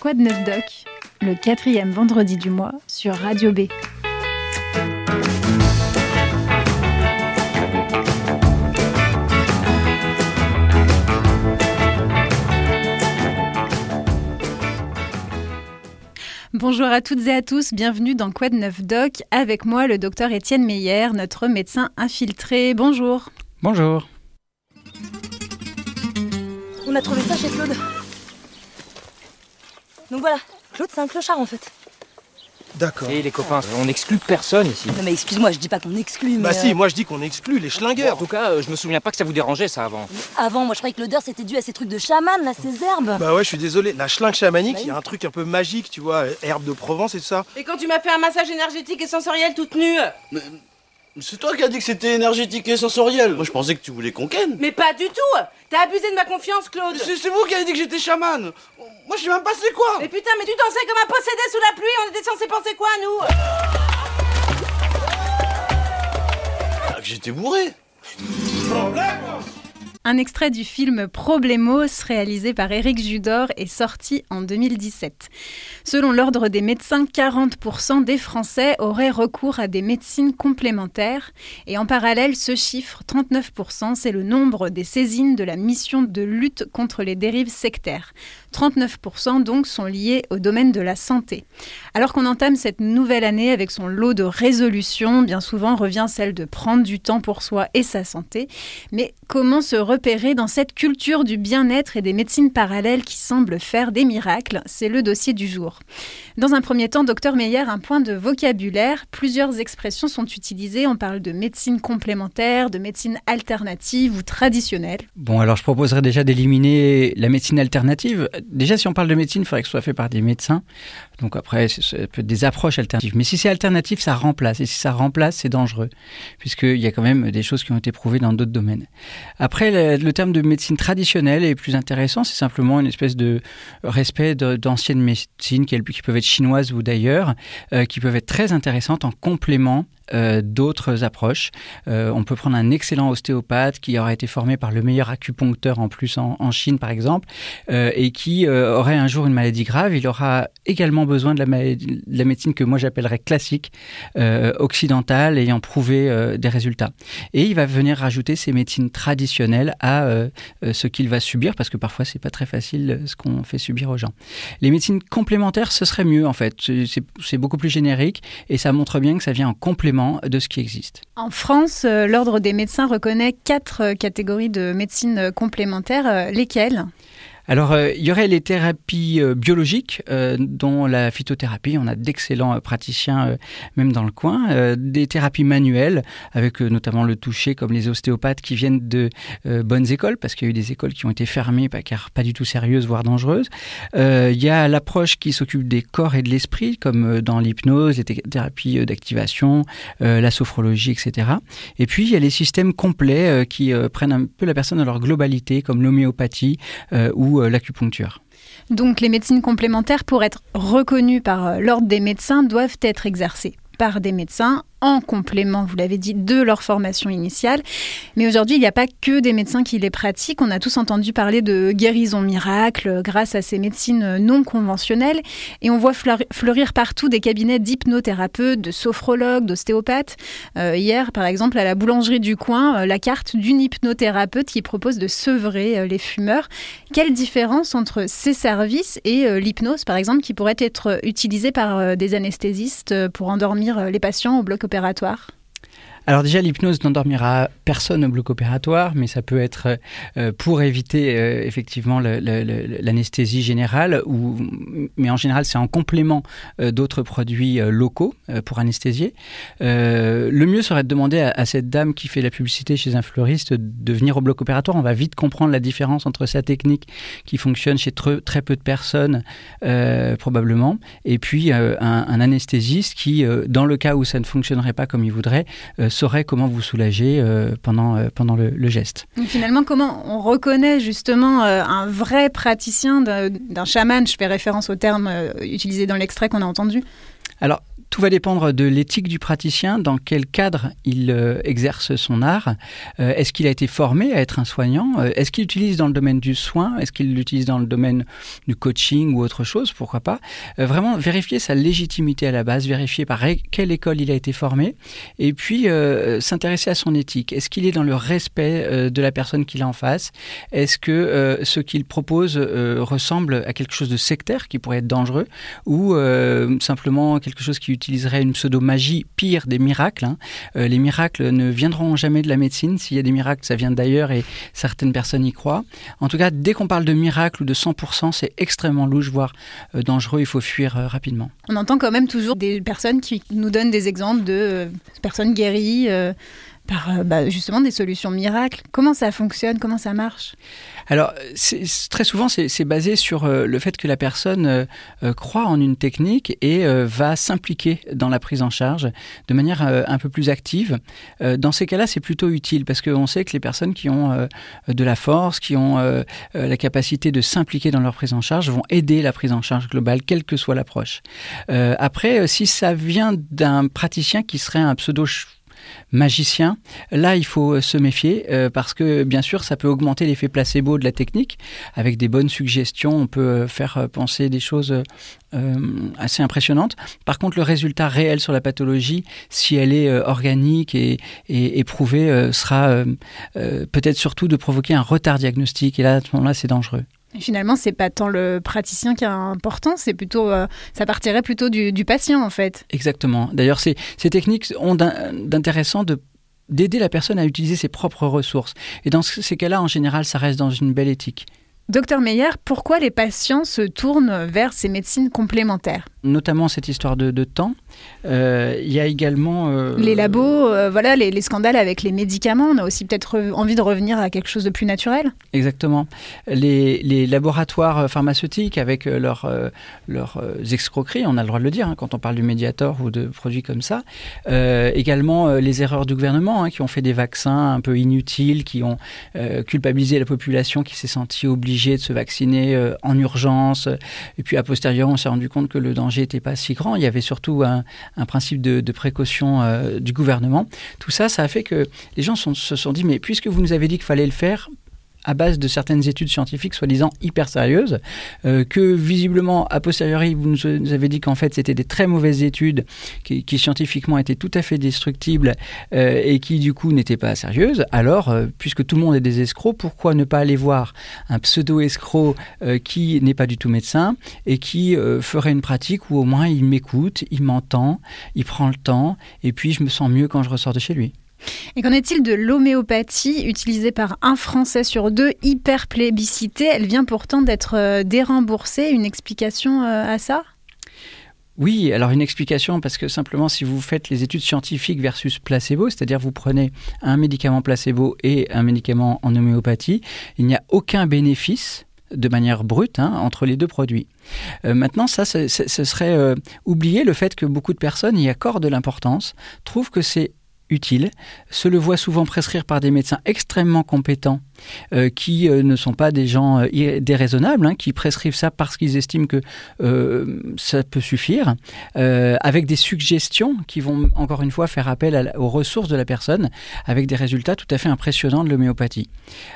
Quoi de neuf doc? Le quatrième vendredi du mois sur Radio B. Bonjour à toutes et à tous, bienvenue dans de neuf doc? Avec moi le docteur Étienne Meyer, notre médecin infiltré. Bonjour. Bonjour. On a trouvé ça chez Claude. Donc voilà, Claude c'est un clochard en fait. D'accord. Et les copains, on n'exclut personne ici. Non mais excuse-moi, je dis pas qu'on exclut, mais... Bah si, euh, moi je dis qu'on exclut les En schlingueurs. tout cas, euh, je me souviens pas que ça vous dérangeait ça avant. Avant, moi je croyais que l'odeur c'était dû à ces trucs de chaman, là, ces herbes. Bah ouais, je suis désolé. La schlingue chamanique, Bah il y a un truc un peu magique, tu vois, herbe de Provence et tout ça. Et quand tu m'as fait un massage énergétique et sensoriel toute nue C'est toi qui as dit que c'était énergétique et sensoriel. Moi, je pensais que tu voulais qu'on ken. Mais pas du tout T'as abusé de ma confiance, Claude C'est c'est vous qui avez dit que j'étais chaman. Moi, je sais même pas c'est quoi. Mais putain, mais tu dansais comme un possédé sous la pluie, on était censé penser quoi, nous Ah, que J'étais bourré. Un extrait du film Problemos, réalisé par Éric Judor, est sorti en 2017. Selon l'Ordre des médecins, 40% des Français auraient recours à des médecines complémentaires. Et en parallèle, ce chiffre, 39%, c'est le nombre des saisines de la mission de lutte contre les dérives sectaires. 39% donc sont liés au domaine de la santé. Alors qu'on entame cette nouvelle année avec son lot de résolutions, bien souvent revient celle de prendre du temps pour soi et sa santé. Mais comment se repérer dans cette culture du bien-être et des médecines parallèles qui semblent faire des miracles? C'est le dossier du jour. Dans un premier temps, docteur Meyer, un point de vocabulaire. Plusieurs expressions sont utilisées. On parle de médecine complémentaire, de médecine alternative ou traditionnelle. Bon, alors je proposerais déjà d'éliminer la médecine alternative. Déjà, si on parle de médecine, il faudrait que ce soit fait par des médecins. Donc après, c'est- des approches alternatives. Mais si c'est alternatif, ça remplace. Et si ça remplace, c'est dangereux, puisqu'il y a quand même des choses qui ont été prouvées dans d'autres domaines. Après, le, terme de médecine traditionnelle est plus intéressant. C'est simplement une espèce de respect d'anciennes médecines qui, qui peuvent être chinoises ou d'ailleurs, euh, qui peuvent être très intéressantes en complément euh, d'autres approches. Euh, on peut prendre un excellent ostéopathe qui aurait été formé par le meilleur acupuncteur en plus en, Chine par exemple euh, et qui aurait un jour une maladie grave. Il aura également besoin de la, de la médecine que moi j'appellerais classique, occidentale, ayant prouvé des résultats. Et il va venir rajouter ces médecines traditionnelles à ce qu'il va subir parce que parfois c'est pas très facile ce qu'on fait subir aux gens. Les médecines complémentaires, ce serait mieux en fait. C'est beaucoup plus générique et ça montre bien que ça vient en complément de ce qui existe. En France, euh, l'Ordre des médecins reconnaît quatre euh, catégories de médecine euh, complémentaires. Lesquelles Alors, euh, il y aurait les thérapies euh, biologiques, euh, dont la phytothérapie. On a d'excellents praticiens, même dans le coin. Des thérapies manuelles, avec notamment le toucher, comme les ostéopathes qui viennent de bonnes écoles, parce qu'il y a eu des écoles qui ont été fermées, pas- car pas du tout sérieuses, voire dangereuses. Il y a l'approche qui s'occupe des corps et de l'esprit, comme dans l'hypnose, les thé- thérapies d'activation, la sophrologie, etc. Et puis, il y a les systèmes complets qui prennent un peu la personne dans leur globalité, comme l'homéopathie euh, euh, l'acupuncture. Donc les médecines complémentaires, pour être reconnues par euh, l'Ordre des médecins, doivent être exercées par des médecins en complément, vous l'avez dit, de leur formation initiale. Mais aujourd'hui, il n'y a pas que des médecins qui les pratiquent. On a tous entendu parler de guérison miracle grâce à ces médecines non conventionnelles. Et on voit fleur- fleurir partout des cabinets d'hypnothérapeutes, de sophrologues, d'ostéopathes. Euh, hier, par exemple, à la boulangerie du coin, euh, la carte d'une hypnothérapeute qui propose de sevrer euh, les fumeurs. Quelle différence entre ces services et l'hypnose, par exemple, qui pourrait être utilisée par des anesthésistes pour endormir les patients au bloc opératoire Alors déjà, l'hypnose n'endormira personne au bloc opératoire, mais ça peut être euh, pour éviter euh, effectivement l'anesthésie générale, mais en général c'est en complément euh, d'autres produits locaux pour anesthésier. Le mieux serait de demander à, cette dame qui fait la publicité chez un fleuriste de venir au bloc opératoire. On va vite comprendre la différence entre sa technique qui fonctionne chez très peu de personnes probablement, et puis un, anesthésiste qui, dans le cas où ça ne fonctionnerait pas comme il voudrait, saurait comment vous soulager euh, pendant, euh, pendant le, le geste. Finalement, comment on reconnaît justement euh, un vrai praticien d'un chaman? Je fais référence au terme utilisé dans l'extrait qu'on a entendu. Alors, tout va dépendre de l'éthique du praticien, dans quel cadre il euh, exerce son art. Euh, est-ce qu'il a été formé à être un soignant? Euh, Est-ce qu'il l'utilise dans le domaine du soin? Est-ce qu'il l'utilise dans le domaine du coaching ou autre chose? Pourquoi pas? Vraiment vérifier sa légitimité à la base, vérifier par quelle école il a été formé, et puis s'intéresser à son éthique. Est-ce qu'il est dans le respect de la personne qu'il a en face? Est-ce que ce qu'il propose ressemble à quelque chose de sectaire qui pourrait être dangereux? Ou simplement quelque chose qui utiliserait une pseudo-magie pire des miracles. Hein. Euh, les miracles ne viendront jamais de la médecine. S'il y a des miracles, ça vient d'ailleurs et certaines personnes y croient. En tout cas, dès qu'on parle de miracle ou de 100%, c'est extrêmement louche, voire euh, dangereux. Il faut fuir euh, rapidement. On entend quand même toujours des personnes qui nous donnent des exemples de personnes guéries par bah, justement des solutions miracles. Comment ça fonctionne? Comment ça marche? Alors, très souvent, c'est basé sur euh, le fait que la personne euh, euh, croit en une technique et va s'impliquer dans la prise en charge de manière un peu plus active. dans ces cas-là, c'est plutôt utile parce qu'on sait que les personnes qui ont de la force, qui ont la capacité de s'impliquer dans leur prise en charge, vont aider la prise en charge globale, quelle que soit l'approche. après, si ça vient d'un praticien qui serait un pseudo magicien, là il faut euh, se méfier euh, parce que bien sûr ça peut augmenter l'effet placebo de la technique. Avec des bonnes suggestions, on peut euh, faire penser des choses assez impressionnantes. Par contre, le résultat réel sur la pathologie, si elle est organique et, et éprouvée, sera peut-être surtout de provoquer un retard diagnostique. Et là, à ce moment-là, c'est dangereux. Finalement, c'est pas tant le praticien qui est important, c'est plutôt, euh, ça partirait plutôt du, patient en fait. Exactement. D'ailleurs, ces, ces techniques ont d'intéressant de d'aider la personne à utiliser ses propres ressources. Et dans ces cas-là, en général, ça reste dans une belle éthique. Docteur Meyer, pourquoi les patients se tournent vers ces médecines complémentaires Notamment cette histoire de, de temps. Euh, il y a également... Euh, les labos, euh, voilà, les, scandales avec les médicaments. On a aussi peut-être envie de revenir à quelque chose de plus naturel. Exactement. Les, laboratoires pharmaceutiques avec leurs leur, escroqueries, on a le droit de le dire hein, quand on parle du Mediator ou de produits comme ça. également les erreurs du gouvernement hein, qui ont fait des vaccins un peu inutiles, qui ont culpabilisé la population qui s'est sentie obligée de se vacciner en urgence. Et puis a posteriori, on s'est rendu compte que le danger n'était pas si grand. Il y avait surtout un, un, principe de, précaution euh, du gouvernement. Tout ça, ça a fait que les gens se sont dit, mais puisque vous nous avez dit qu'il fallait le faire, à base de certaines études scientifiques soi-disant hyper sérieuses, euh, que visiblement, a posteriori, vous nous avez dit qu'en fait, c'était des très mauvaises études qui, scientifiquement étaient tout à fait destructibles euh, et qui, du coup, n'étaient pas sérieuses. Alors, euh, puisque tout le monde est des escrocs, pourquoi ne pas aller voir un pseudo-escroc qui n'est pas du tout médecin et qui ferait une pratique où au moins il m'écoute, il m'entend, il prend le temps et puis je me sens mieux quand je ressors de chez lui? Et qu'en est-il de l'homéopathie utilisée par un Français sur deux, hyper plébiscitée? Elle vient pourtant d'être euh, déremboursée. Une explication euh, à ça? Oui, alors une explication parce que simplement si vous faites les études scientifiques versus placebo, c'est-à-dire vous prenez un médicament placebo et un médicament en homéopathie, il n'y a aucun bénéfice de manière brute hein, entre les deux produits. Euh, maintenant, ça, ce serait oublier le fait que beaucoup de personnes y accordent de l'importance, trouvent que c'est utile, se le voit souvent prescrire par des médecins extrêmement compétents euh, qui euh, ne sont pas des gens euh, déraisonnables, hein, qui prescrivent ça parce qu'ils estiment que ça peut suffire, avec des suggestions qui vont encore une fois faire appel aux ressources de la personne, avec des résultats tout à fait impressionnants de l'homéopathie.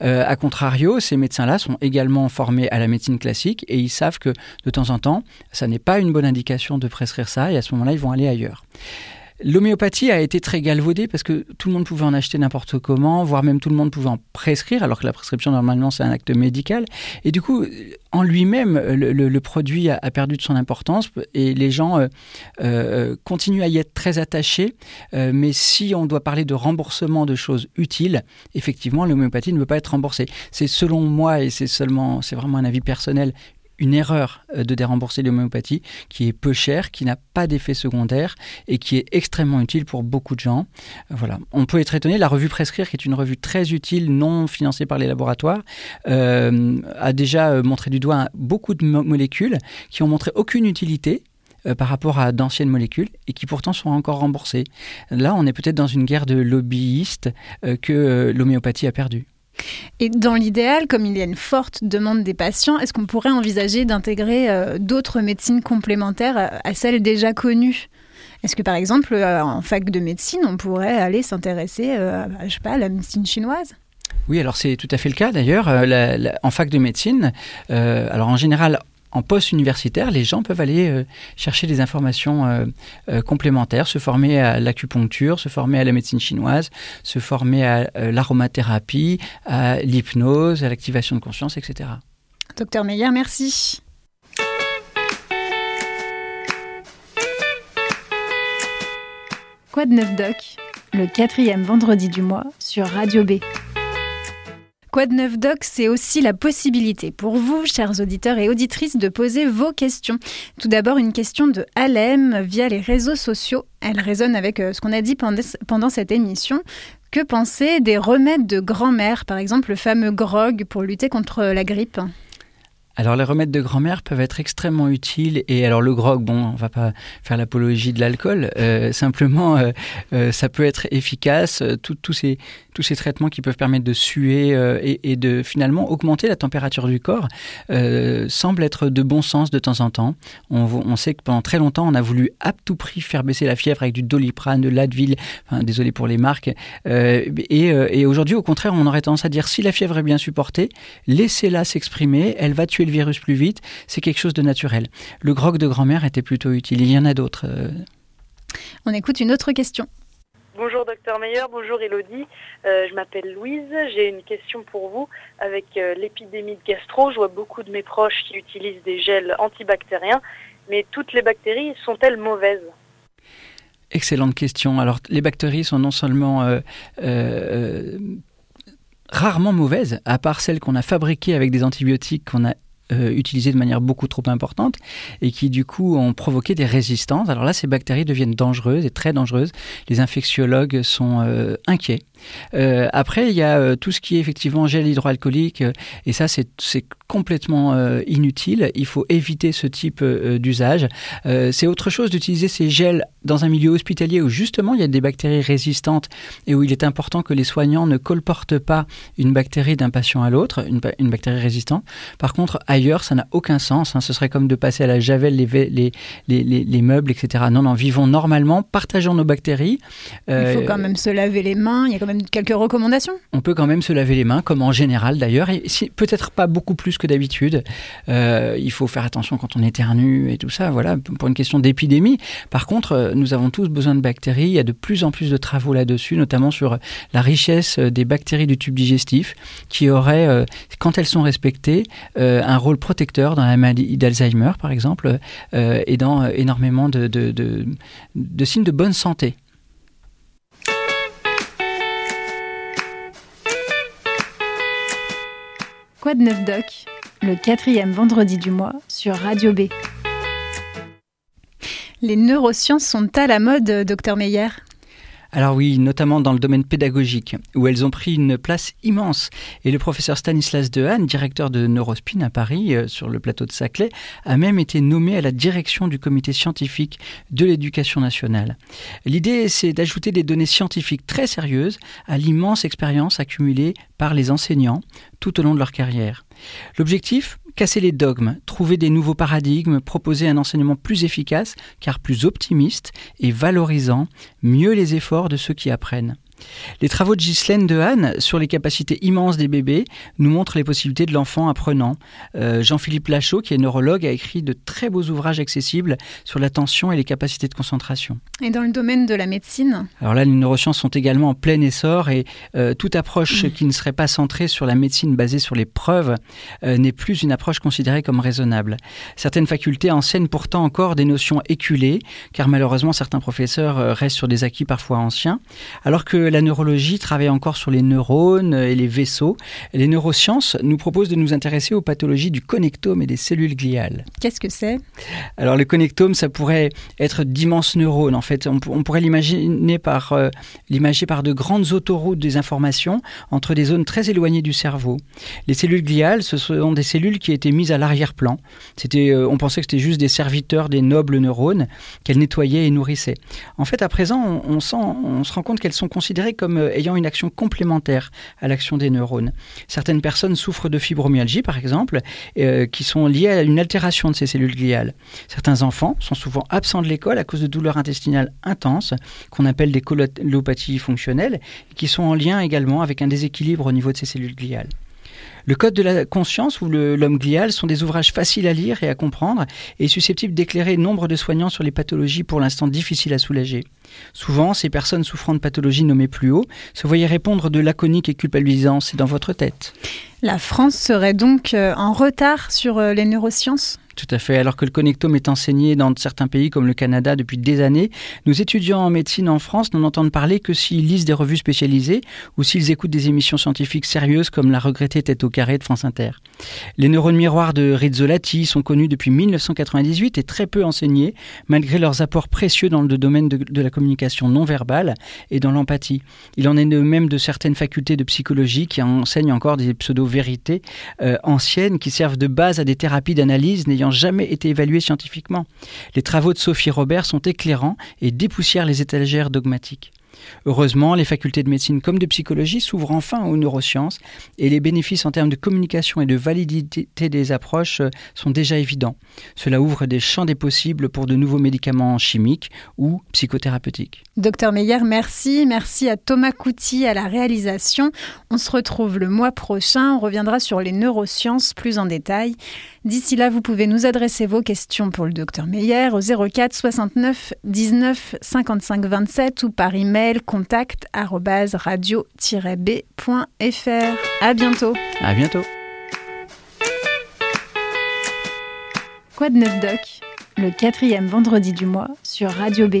a contrario, ces médecins-là sont également formés à la médecine classique et ils savent que de temps en temps, ça n'est pas une bonne indication de prescrire ça et à ce moment-là, ils vont aller ailleurs. L'homéopathie a été très galvaudée parce que tout le monde pouvait en acheter n'importe comment, voire même tout le monde pouvait en prescrire, alors que la prescription normalement c'est un acte médical. Et du coup, en lui-même, le, produit a, perdu de son importance et les gens euh, euh, continuent à y être très attachés. Euh, mais si on doit parler de remboursement de choses utiles, effectivement, l'homéopathie ne veut pas être remboursée. C'est selon moi, et c'est seulement, c'est vraiment un avis personnel, une erreur euh, de dérembourser l'homéopathie qui est peu chère, qui n'a pas d'effet secondaire et qui est extrêmement utile pour beaucoup de gens. Euh. On peut être étonné, la revue Prescrire, qui est une revue très utile, non financée par les laboratoires, euh, a déjà montré du doigt beaucoup de molécules qui ont montré aucune utilité par rapport à d'anciennes molécules et qui pourtant sont encore remboursées. Là, on est peut-être dans une guerre de lobbyistes que l'homéopathie a perdue. Et dans l'idéal, comme il y a une forte demande des patients, est-ce qu'on pourrait envisager d'intégrer euh, d'autres médecines complémentaires à, celles déjà connues? Est-ce que par exemple, euh, en fac de médecine, on pourrait aller s'intéresser, euh, sais pas, à la médecine chinoise? Oui, alors c'est tout à fait le cas d'ailleurs. Euh, en fac de médecine, euh, alors en général, en post-universitaire, les gens peuvent aller euh, chercher des informations euh, euh, complémentaires, se former à l'acupuncture, se former à la médecine chinoise, se former à euh, l'aromathérapie, à l'hypnose, à l'activation de conscience, etc. Docteur Meyer, merci. Quoi de neuf doc? Le quatrième vendredi du mois sur Radio B. De neuf doc, c'est aussi la possibilité pour vous, chers auditeurs et auditrices, de poser vos questions. Tout d'abord, une question de Alem via les réseaux sociaux. Elle résonne avec euh, ce qu'on a dit pendant cette émission. Que penser des remèdes de grand-mère, par exemple le fameux grog pour lutter contre la grippe? Alors les remèdes de grand-mère peuvent être extrêmement utiles et alors le grog, bon, on va pas faire l'apologie de l'alcool, euh, simplement euh, euh, ça peut être efficace, tous ces ces traitements qui peuvent permettre de suer et, de finalement augmenter la température du corps semblent être de bon sens de temps en temps. On, on sait que pendant très longtemps on a voulu à tout prix faire baisser la fièvre avec du doliprane, de l'Advil, enfin, désolé pour les marques, et, et aujourd'hui au contraire on aurait tendance à dire si la fièvre est bien supportée, laissez-la s'exprimer, elle va tuer le virus plus vite, c'est quelque chose de naturel. Le grog de grand-mère était plutôt utile, il y en a d'autres. euh. On écoute une autre question. Bonjour docteur Meyer, bonjour Elodie. Euh, je m'appelle Louise. J'ai une question pour vous. Avec euh, l'épidémie de gastro, je vois beaucoup de mes proches qui utilisent des gels antibactériens, mais toutes les bactéries sont-elles mauvaises? Excellente question. Alors, les bactéries sont non seulement euh, euh, rarement mauvaises, à part celles qu'on a fabriquées avec des antibiotiques qu'on a euh, utilisées de manière beaucoup trop importante et qui du coup ont provoqué des résistances. Alors là, ces bactéries deviennent dangereuses et très dangereuses. Les infectiologues sont euh, inquiets. Euh, après, il y a euh, tout ce qui est effectivement gel hydroalcoolique, euh, et ça, c'est complètement inutile. Il faut éviter ce type d'usage. C'est autre chose d'utiliser ces gels dans un milieu hospitalier où justement il y a des bactéries résistantes et où il est important que les soignants ne colportent pas une bactérie d'un patient à l'autre, une, ba- une bactérie résistante. Par contre, ailleurs, ça n'a aucun sens. hein. Ce serait comme de passer à la javel les, ve- les, les, les- les meubles, etc. Non, non, vivons normalement, partageons nos bactéries. Il faut quand même se laver les mains. Il y a quand quelques recommandations? on peut quand même se laver les mains, comme en général d'ailleurs, et peut-être pas beaucoup plus que d'habitude. Euh, il faut faire attention quand on éternue et tout ça, voilà, pour une question d'épidémie. Par contre, euh, nous avons tous besoin de bactéries. Il y a de plus en plus de travaux là-dessus, notamment sur la richesse euh, des bactéries du tube digestif, qui auraient, euh, quand elles sont respectées, euh, un rôle protecteur dans la maladie d'Alzheimer, par exemple, euh, et dans euh, énormément de signes de bonne santé. Quoi de neuf doc? Le quatrième vendredi du mois sur Radio B. Les neurosciences sont à la mode, docteur Meyer? Alors oui, notamment dans le domaine pédagogique, où elles ont pris une place immense. Et le professeur Stanislas Dehaene, directeur de Neurospin à Paris, euh, sur le plateau de Saclay, a même été nommé à la direction du comité scientifique de l'éducation nationale. L'idée, c'est d'ajouter des données scientifiques très sérieuses à l'immense expérience accumulée par les enseignants tout au long de leur carrière. L'objectif? Casser les dogmes, trouver des nouveaux paradigmes, proposer un enseignement plus efficace, car plus optimiste et valorisant, mieux les efforts de ceux qui apprennent. Les travaux de Ghislaine Dehaene sur les capacités immenses des bébés nous montrent les possibilités de l'enfant apprenant. Euh, Jean-Philippe Lachaud, qui est neurologue, a écrit de très beaux ouvrages accessibles sur l'attention et les capacités de concentration. Et dans le domaine de la médecine Alors là, les neurosciences sont également en plein essor et euh, toute approche qui ne serait pas centrée sur la médecine basée sur les preuves euh, n'est plus une approche considérée comme raisonnable. Certaines facultés enseignent pourtant encore des notions éculées, car malheureusement certains professeurs restent sur des acquis parfois anciens, alors que la neurologie travaille encore sur les neurones et les vaisseaux. Les neurosciences nous proposent de nous intéresser aux pathologies du connectome et des cellules gliales. Qu'est-ce que c'est? Alors le connectome, ça pourrait être d'immenses neurones. En fait, on, on pourrait l'imaginer par euh, l'imager par de grandes autoroutes des informations entre des zones très éloignées du cerveau. Les cellules gliales, ce sont des cellules qui étaient mises à l'arrière-plan. C'était, euh, on pensait que c'était juste des serviteurs des nobles neurones qu'elles nettoyaient et nourrissaient. En fait, à présent, on, on sent, on se rend compte qu'elles sont considérées comme euh, ayant une action complémentaire à l'action des neurones. Certaines personnes souffrent de fibromyalgie, par exemple, euh, qui sont liées à une altération de ces cellules gliales. Certains enfants sont souvent absents de l'école à cause de douleurs intestinales intenses, qu'on appelle des colopathies fonctionnelles, qui sont en lien également avec un déséquilibre au niveau de ces cellules gliales. Le Code de la conscience ou l'homme glial sont des ouvrages faciles à lire et à comprendre et susceptibles d'éclairer nombre de soignants sur les pathologies pour l'instant difficiles à soulager. Souvent, ces personnes souffrant de pathologies nommées plus haut se voyaient répondre de laconique et culpabilisant, c'est dans votre tête. La France serait donc euh, en retard sur euh, les neurosciences? Tout à fait. Alors que le connectome est enseigné dans certains pays comme le Canada depuis des années, nos étudiants en médecine en France n'en entendent parler que s'ils lisent des revues spécialisées ou s'ils écoutent des émissions scientifiques sérieuses comme la regrettée Tête au carré de France Inter. Les neurones miroirs de Rizzolatti sont connus depuis 1998 et très peu enseignés, malgré leurs apports précieux dans le domaine de, la communication non verbale et dans l'empathie. Il en est de même de certaines facultés de psychologie qui enseignent encore des pseudo-vérités euh, anciennes qui servent de base à des thérapies d'analyse n'ayant jamais été évalués scientifiquement. Les travaux de Sophie Robert sont éclairants et dépoussièrent les étagères dogmatiques. Heureusement, les facultés de médecine comme de psychologie s'ouvrent enfin aux neurosciences et les bénéfices en termes de communication et de validité des approches euh, sont déjà évidents. Cela ouvre des champs des possibles pour de nouveaux médicaments chimiques ou psychothérapeutiques. Docteur Meyer, merci. Merci à Thomas Couty à la réalisation. On se retrouve le mois prochain. On reviendra sur les neurosciences plus en détail. D'ici là, vous pouvez nous adresser vos questions pour le docteur Meyer au 04 69 19 55 27 ou par email mail contact radio-b.fr. À bientôt. À bientôt. Quoi de neuf doc? Le quatrième vendredi du mois sur Radio B.